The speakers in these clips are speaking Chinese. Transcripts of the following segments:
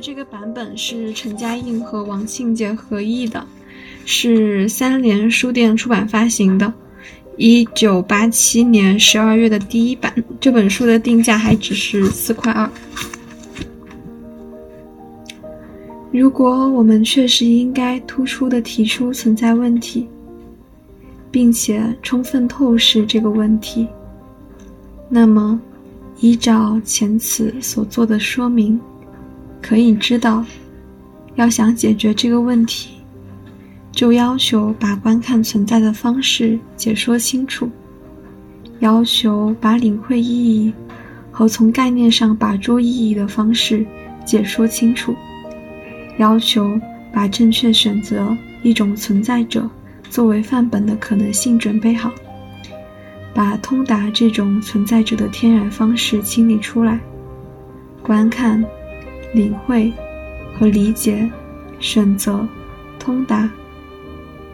这个版本是陈嘉映和王庆杰合译的，是三联书店出版发行的，一九八七年十二月的第一版。这本书的定价还只是四块二。如果我们确实应该突出的提出存在问题，并且充分透视这个问题，那么依照前此所做的说明，可以知道，要想解决这个问题，就要求把观看存在的方式解说清楚，要求把领会意义和从概念上把捉意义的方式解说清楚。要求把正确选择一种存在者作为范本的可能性准备好，把通达这种存在者的天然方式清理出来。观看、领会和理解、选择、通达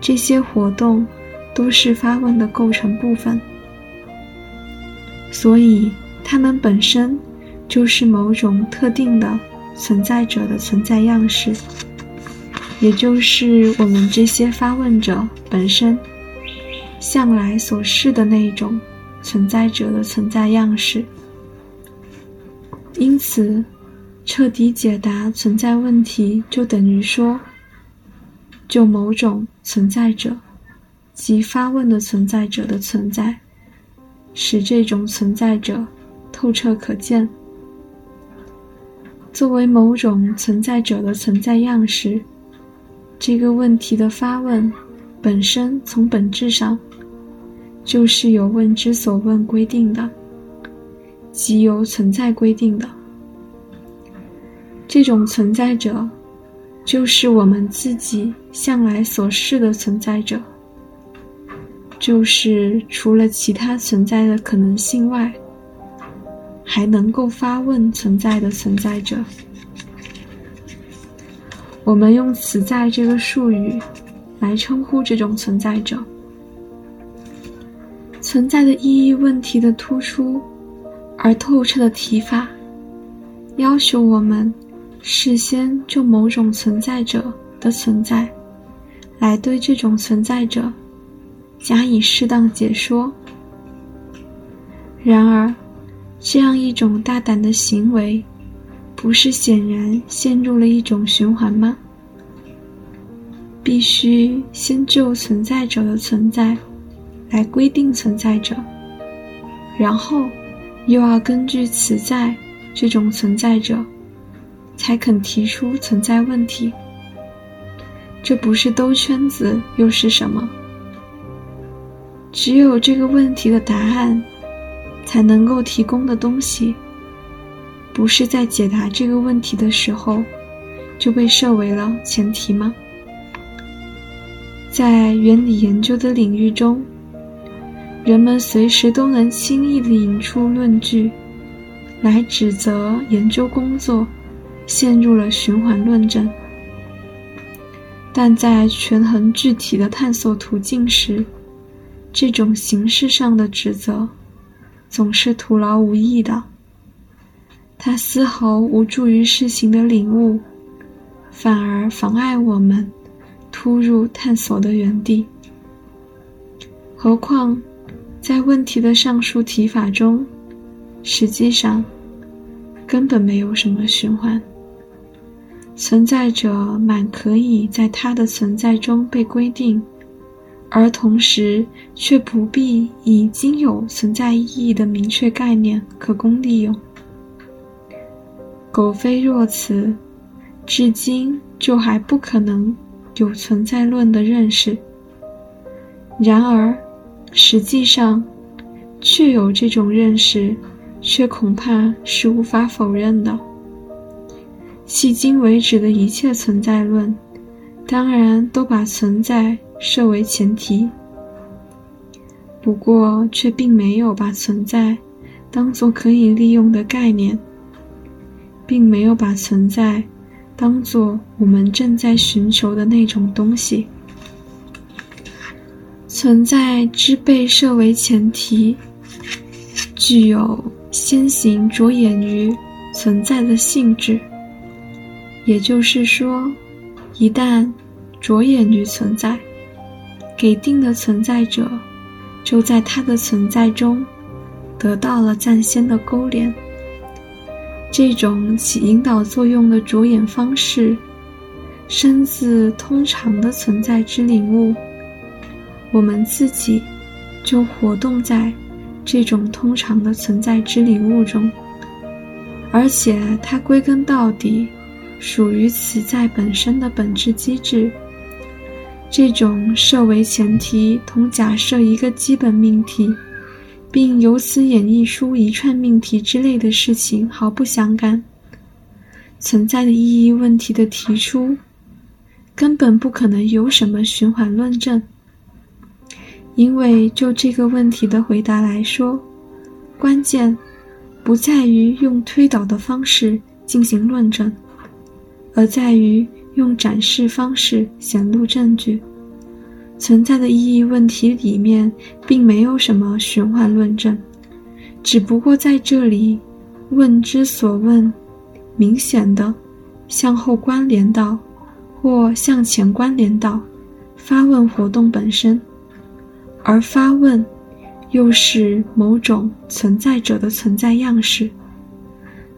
这些活动都是发问的构成部分，所以它们本身就是某种特定的。存在者的存在样式，也就是我们这些发问者本身向来所示的那一种存在者的存在样式。因此，彻底解答存在问题，就等于说，就某种存在者即发问的存在者的存在，使这种存在者透彻可见。作为某种存在者的存在样式，这个问题的发问本身从本质上就是由问之所问规定的，即由存在规定的。这种存在者就是我们自己向来所示的存在者，就是除了其他存在的可能性外。还能够发问存在的存在者，我们用“此在”这个术语来称呼这种存在者。存在的意义问题的突出而透彻的提法，要求我们事先就某种存在者的存在，来对这种存在者加以适当解说。然而。这样一种大胆的行为，不是显然陷入了一种循环吗？必须先就存在者的存在来规定存在者，然后又要根据此在这种存在者，才肯提出存在问题。这不是兜圈子又是什么？只有这个问题的答案。才能够提供的东西，不是在解答这个问题的时候就被设为了前提吗？在原理研究的领域中，人们随时都能轻易地引出论据，来指责研究工作陷入了循环论证。但在权衡具体的探索途径时，这种形式上的指责。总是徒劳无益的，它丝毫无助于事情的领悟，反而妨碍我们突入探索的原地。何况，在问题的上述提法中，实际上根本没有什么循环。存在者满可以在它的存在中被规定。而同时，却不必已经有存在意义的明确概念可供利用。苟非若此，至今就还不可能有存在论的认识。然而，实际上，确有这种认识，却恐怕是无法否认的。迄今为止的一切存在论，当然都把存在。设为前提，不过却并没有把存在当做可以利用的概念，并没有把存在当做我们正在寻求的那种东西。存在之被设为前提，具有先行着眼于存在的性质，也就是说，一旦着眼于存在，给定的存在者就在他的存在中得到了暂先的勾连。这种起引导作用的着眼方式，生自通常的存在之领悟。我们自己就活动在这种通常的存在之领悟中，而且它归根到底属于此在本身的本质机制。这种设为前提同假设一个基本命题，并由此演绎出一串命题之类的事情毫不相干。存在的意义问题的提出，根本不可能有什么循环论证。因为就这个问题的回答来说，关键不在于用推导的方式进行论证，而在于用展示方式显露证据。存在的意义问题里面并没有什么循环论证，只不过在这里，问之所问，明显的向后关联到，或向前关联到发问活动本身。而发问，又是某种存在者的存在样式。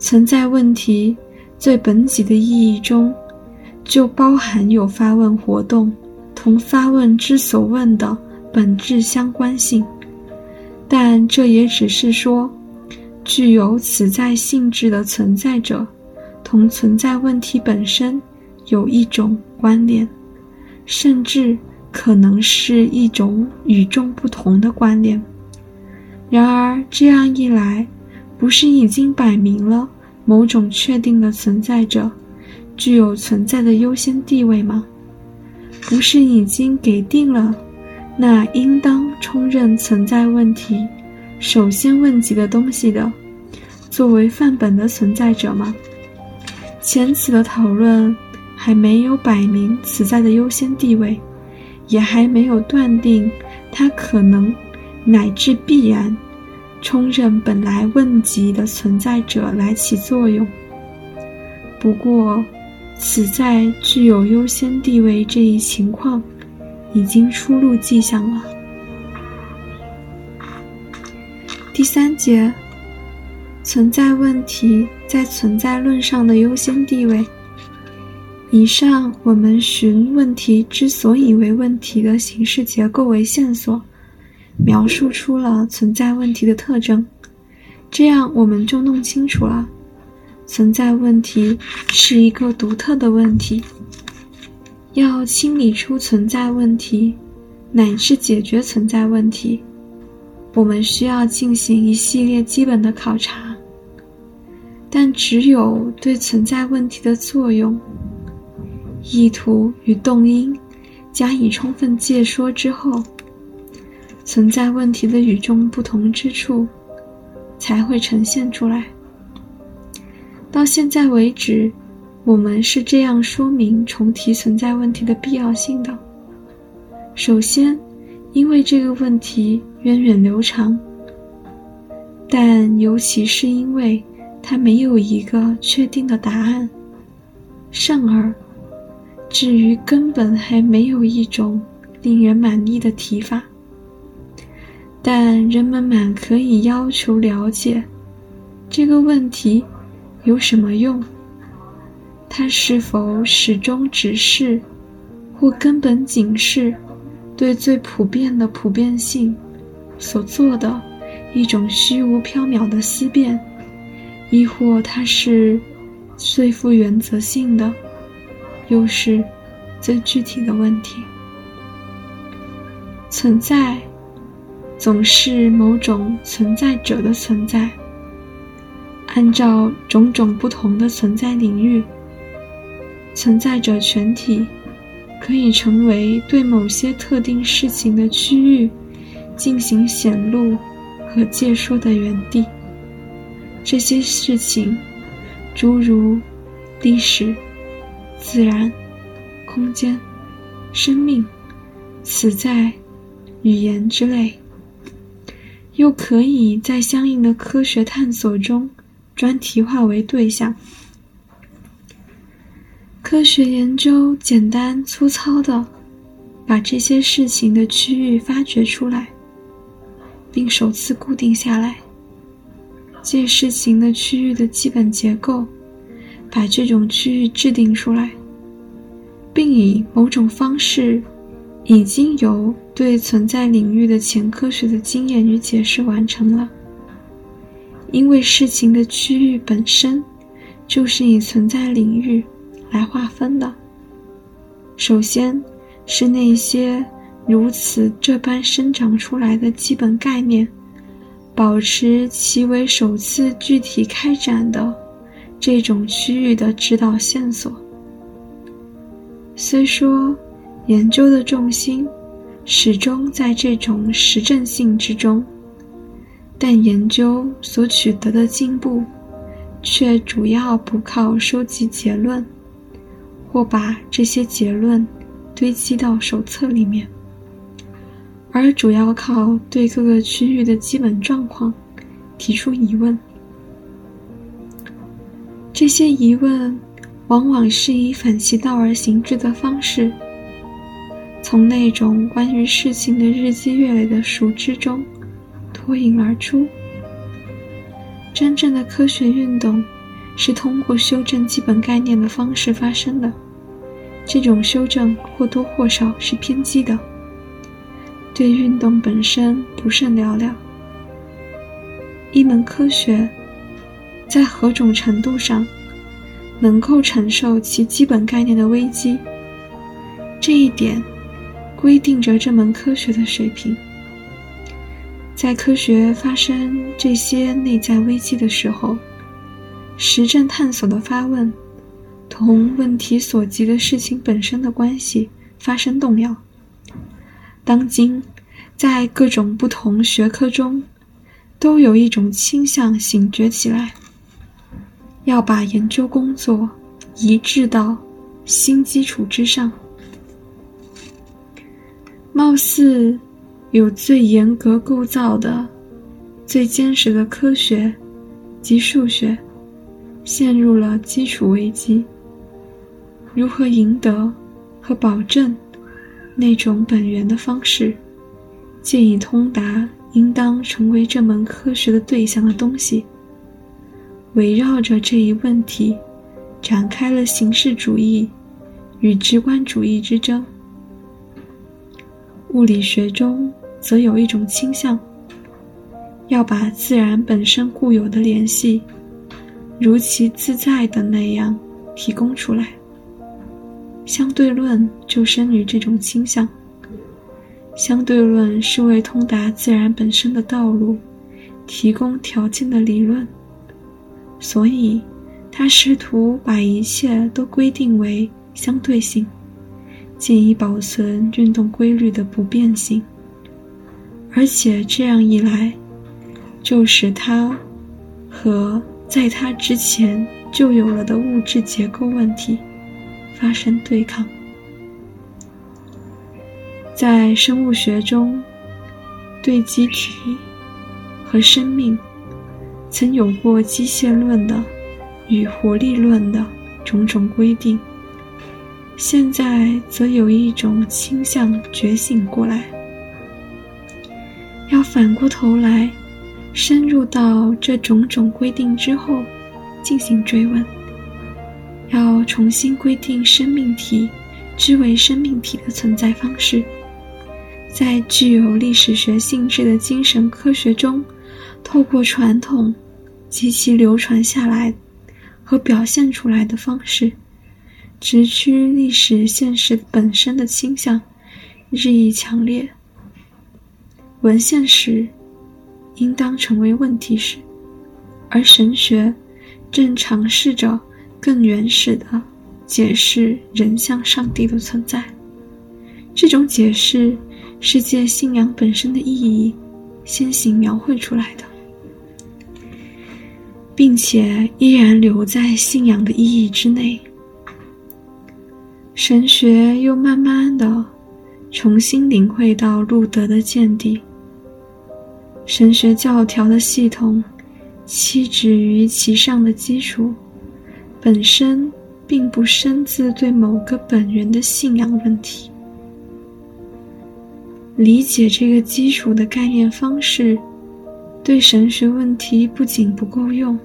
存在问题最本己的意义中，就包含有发问活动同发问之所问的本质相关性。但这也只是说，具有此在性质的存在者，同存在问题本身有一种关联，甚至。可能是一种与众不同的关联。然而，这样一来，不是已经摆明了某种确定的存在者具有存在的优先地位吗？不是已经给定了那应当充任存在问题首先问及的东西的作为范本的存在者吗？前此的讨论还没有摆明此在的优先地位。也还没有断定，它可能乃至必然充任本来问及的存在者来起作用。不过，此在具有优先地位这一情况，已经初露迹象了。第三节，存在问题在存在论上的优先地位。以上我们寻问题之所以为问题的形式结构为线索，描述出了存在问题的特征，这样我们就弄清楚了，存在问题是一个独特的问题。要清理出存在问题，乃至解决存在问题，我们需要进行一系列基本的考察，但只有对存在问题的作用。意图与动因加以充分解说之后，存在问题的与众不同之处才会呈现出来。到现在为止，我们是这样说明重提存在问题的必要性的：首先，因为这个问题源远流长，但尤其是因为它没有一个确定的答案，甚而。至于根本还没有一种令人满意的提法，但人们满可以要求了解这个问题有什么用？它是否始终只是，或根本仅是对最普遍的普遍性所做的一种虚无缥缈的思辨，亦或它是最富原则性的？又是最具体的问题。存在总是某种存在者的存在。按照种种不同的存在领域，存在者全体可以成为对某些特定事情的区域进行显露和介说的原地。这些事情，诸如历史。自然、空间、生命、此在、语言之类，又可以在相应的科学探索中专题化为对象。科学研究简单粗糙的把这些事情的区域发掘出来，并首次固定下来，借事情的区域的基本结构，把这种区域制定出来，并以某种方式，已经由对存在领域的前科学的经验与解释完成了。因为事情的区域本身，就是以存在领域。来划分的。首先，是那些如此这般生长出来的基本概念，保持其为首次具体开展的这种区域的指导线索。虽说研究的重心始终在这种实证性之中，但研究所取得的进步，却主要不靠收集结论。或把这些结论堆积到手册里面，而主要靠对各个区域的基本状况提出疑问。这些疑问往往是以反其道而行之的方式，从那种关于事情的日积月累的熟知中脱颖而出。真正的科学运动。是通过修正基本概念的方式发生的，这种修正或多或少是偏激的，对运动本身不甚了了。一门科学在何种程度上能够承受其基本概念的危机，这一点规定着这门科学的水平。在科学发生这些内在危机的时候。实证探索的发问，同问题所及的事情本身的关系发生动摇。当今，在各种不同学科中，都有一种倾向醒觉起来，要把研究工作移至到新基础之上。貌似有最严格构造的、最坚实的科学及数学。陷入了基础危机。如何赢得和保证那种本源的方式，借以通达应当成为这门科学的对象的东西，围绕着这一问题，展开了形式主义与直观主义之争。物理学中则有一种倾向，要把自然本身固有的联系。如其自在的那样提供出来。相对论就生于这种倾向。相对论是为通达自然本身的道路提供条件的理论，所以他试图把一切都规定为相对性，借以保存运动规律的不变性。而且这样一来，就使它和。在它之前就有了的物质结构问题发生对抗。在生物学中，对机体和生命曾有过机械论的与活力论的种种规定，现在则有一种倾向觉醒过来，要反过头来。深入到这种种规定之后，进行追问，要重新规定生命体之为生命体的存在方式，在具有历史学性质的精神科学中，透过传统及其流传下来和表现出来的方式，直趋历史现实本身的倾向日益强烈。文献史。应当成为问题史，而神学正尝试着更原始的解释人像上帝的存在。这种解释是借信仰本身的意义先行描绘出来的，并且依然留在信仰的意义之内。神学又慢慢的重新领会到路德的见地。神学教条的系统，栖止于其上的基础，本身并不深自对某个本源的信仰问题。理解这个基础的概念方式，对神学问题不仅不够用，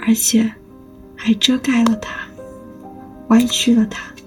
而且还遮盖了它，歪曲了它。